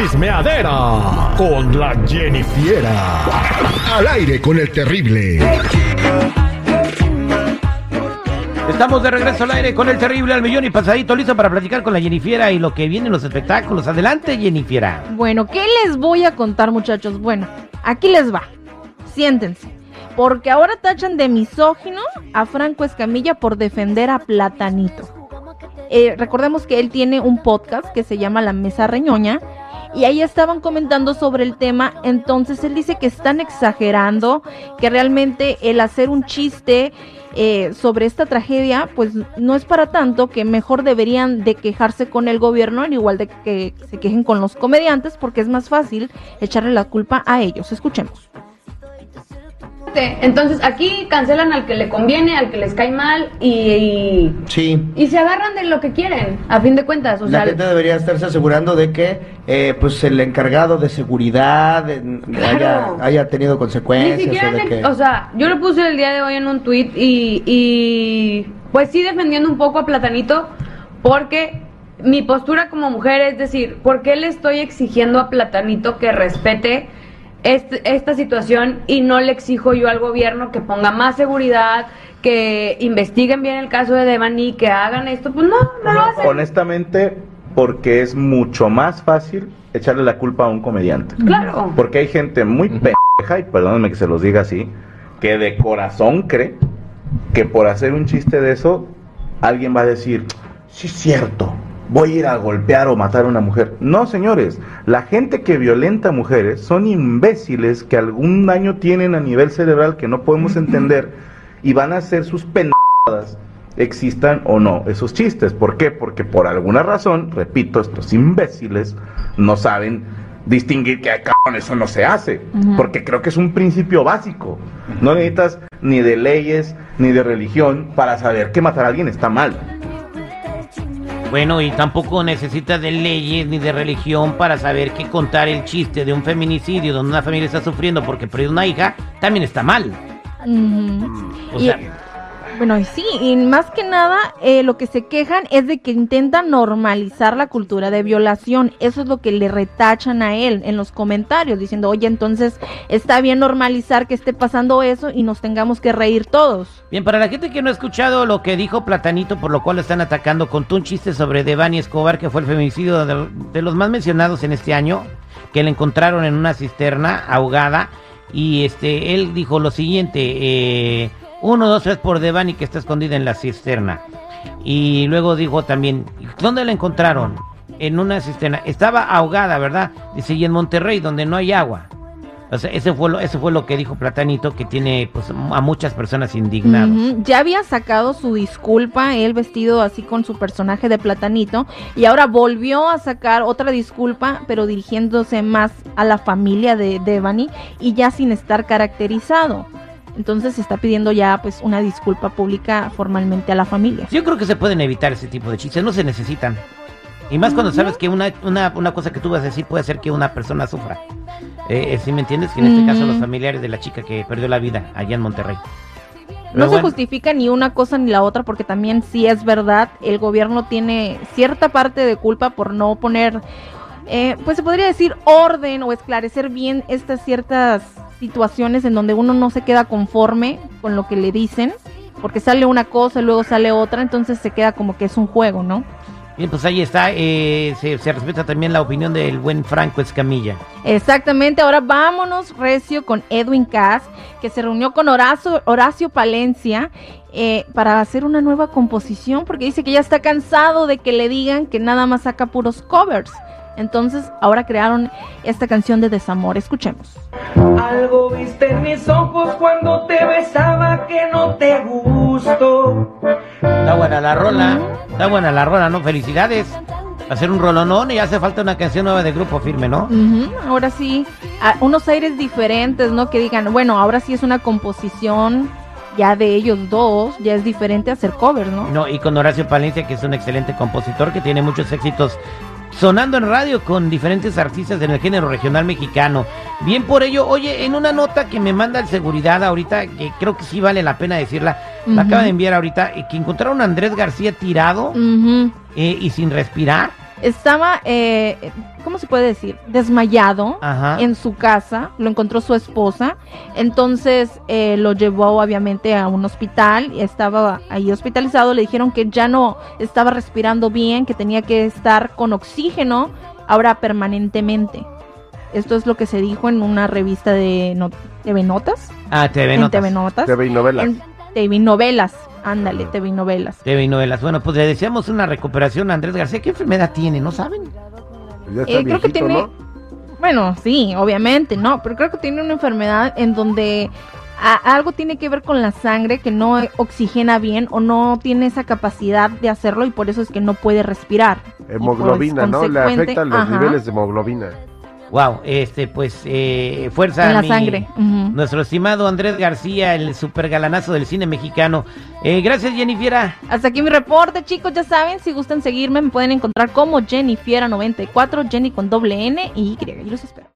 Chismeadera con la Jennifiera. Al aire con el terrible. Estamos de regreso al aire con el terrible al millón y pasadito, listo para platicar con la Jennifiera y lo que viene en los espectáculos. Adelante, Jennifiera. Bueno, ¿qué les voy a contar, muchachos? Bueno, aquí les va. Siéntense. Porque ahora tachan de misógino a Franco Escamilla por defender a Platanito. Eh, recordemos que él tiene un podcast que se llama La Mesa Reñoña y ahí estaban comentando sobre el tema, entonces él dice que están exagerando, que realmente el hacer un chiste eh, sobre esta tragedia, pues no es para tanto, que mejor deberían de quejarse con el gobierno, al igual de que se quejen con los comediantes, porque es más fácil echarle la culpa a ellos. Escuchemos. Entonces aquí cancelan al que le conviene, al que les cae mal y, Sí. y se agarran de lo que quieren, a fin de cuentas. O La sea, gente debería estarse asegurando de que eh, pues el encargado de seguridad eh, haya, haya tenido ni consecuencias siquiera, o de que... o sea, yo lo puse el día de hoy en un tweet y, y pues sí defendiendo un poco a Platanito porque mi postura como mujer es decir, ¿por qué le estoy exigiendo a Platanito que respete este- esta situación y no le exijo yo al gobierno que ponga más seguridad, que investiguen bien el caso de Devani, que hagan esto? Pues no, no lo hacen. Honestamente, porque es mucho más fácil echarle la culpa a un comediante. Claro. Porque hay gente muy pendeja, y perdónenme que se los diga así, que de corazón cree que por hacer un chiste de eso, alguien va a decir, sí es cierto, voy a ir a golpear o matar a una mujer. No, señores, la gente que violenta a mujeres son imbéciles que algún daño tienen a nivel cerebral que no podemos entender y van a hacer sus pendejadas existan o no esos chistes. ¿Por qué? Porque por alguna razón, repito, estos imbéciles no saben distinguir que "Ay, cabrón, eso no se hace. Porque creo que es un principio básico. No necesitas ni de leyes ni de religión para saber que matar a alguien está mal. Bueno, y tampoco necesita de leyes ni de religión para saber que contar el chiste de un feminicidio donde una familia está sufriendo porque perdió una hija también está mal. O Y- sea, Bueno, sí, y más que nada eh, lo que se quejan es de que intentan normalizar la cultura de violación. Eso es lo que le retachan a él en los comentarios, diciendo, oye, entonces está bien normalizar que esté pasando eso y nos tengamos que reír todos. bien, para la gente que no ha escuchado lo que dijo Platanito, por lo cual lo están atacando, contó un chiste sobre Devani Escobar, que fue el feminicidio de, de los más mencionados en este año, que le encontraron en una cisterna ahogada. Y este, él dijo lo siguiente, eh, uno, dos, tres por Devani que está escondida en la cisterna. Y luego dijo también, ¿dónde la encontraron? En una cisterna. Estaba ahogada, ¿verdad? Dice, y en Monterrey, donde no hay agua. Ese fue lo, fue lo que dijo Platanito, que tiene pues, a muchas personas indignadas. Ya había sacado su disculpa, él vestido así con su personaje de platanito, y ahora volvió a sacar otra disculpa, pero dirigiéndose más a la familia de Devani y ya sin estar caracterizado. Entonces se está pidiendo ya pues una disculpa pública formalmente a la familia. Yo creo que se pueden evitar ese tipo de chistes, no se necesitan. Y más cuando sabes que una, una, una cosa que tú vas a decir puede hacer que una persona sufra. Eh, eh, ¿Sí me entiendes? Que en este caso los familiares de la chica que perdió la vida allá en Monterrey. No se justifica ni una cosa ni la otra porque también sí es verdad, el gobierno tiene cierta parte de culpa por no poner, eh, pues se podría decir orden o esclarecer bien estas ciertas situaciones en donde uno no se queda conforme con lo que le dicen, porque sale una cosa y luego sale otra, entonces se queda como que es un juego, ¿no? Bien, pues ahí está. eh, se, se respeta también la opinión del buen Franco Escamilla. Exactamente, ahora vámonos recio con Edwin Cass, que se reunió con Horacio, Horacio Palencia eh, para hacer una nueva composición, porque dice que ya está cansado de que le digan que nada más saca puros covers. Entonces ahora crearon esta canción de desamor, escuchemos. Algo viste en mis ojos cuando te besaba que no te gustó. Está buena la rola. Está buena la rola, ¿no? Felicidades. Hacer un rolonón y hace falta una canción nueva de grupo firme, ¿no? Ahora sí, a- unos aires diferentes, ¿no? Que digan, bueno, ahora sí es una composición ya de ellos dos, ya es diferente hacer covers, ¿no? No, y con Horacio Palencia, que es un excelente compositor que tiene muchos éxitos sonando en radio con diferentes artistas en el género regional mexicano. Bien por ello, oye, en una nota que me manda el seguridad ahorita, que creo que sí vale la pena decirla, me acaba de enviar ahorita, eh, que encontraron a Andrés García tirado eh, y sin respirar Estaba, eh, ¿cómo se puede decir? Desmayado Ajá. en su casa, lo encontró su esposa, entonces eh, lo llevó obviamente a un hospital, y estaba ahí hospitalizado, le dijeron que ya no estaba respirando bien, que tenía que estar con oxígeno ahora permanentemente. Esto es lo que se dijo en una revista de no- TV Notas, Ah, TV en Notas. TV Notas, TV y novelas. en TV Novelas, ándale, TV Novelas. TV y novelas. Bueno, pues le deseamos una recuperación a Andrés García. ¿Qué enfermedad tiene? ¿No saben? Ya está Eh, creo que tiene- ¿no? Bueno, sí, obviamente, no, pero creo que tiene una enfermedad en donde a- algo tiene que ver con la sangre que no oxigena bien o no tiene esa capacidad de hacerlo y por eso es que no puede respirar. Y, Hemoglobina, pues, ¿no? Le afectan los ajá, niveles de hemoglobina. Wow, este, pues, eh, fuerza en la mi- sangre. Nuestro estimado Andrés García, el super galanazo del cine mexicano. Eh, gracias, Jennifer. Hasta aquí mi reporte, chicos, ya saben, si gustan seguirme me pueden encontrar como Jennifiera94, Jenny con doble N y Y, y los espero.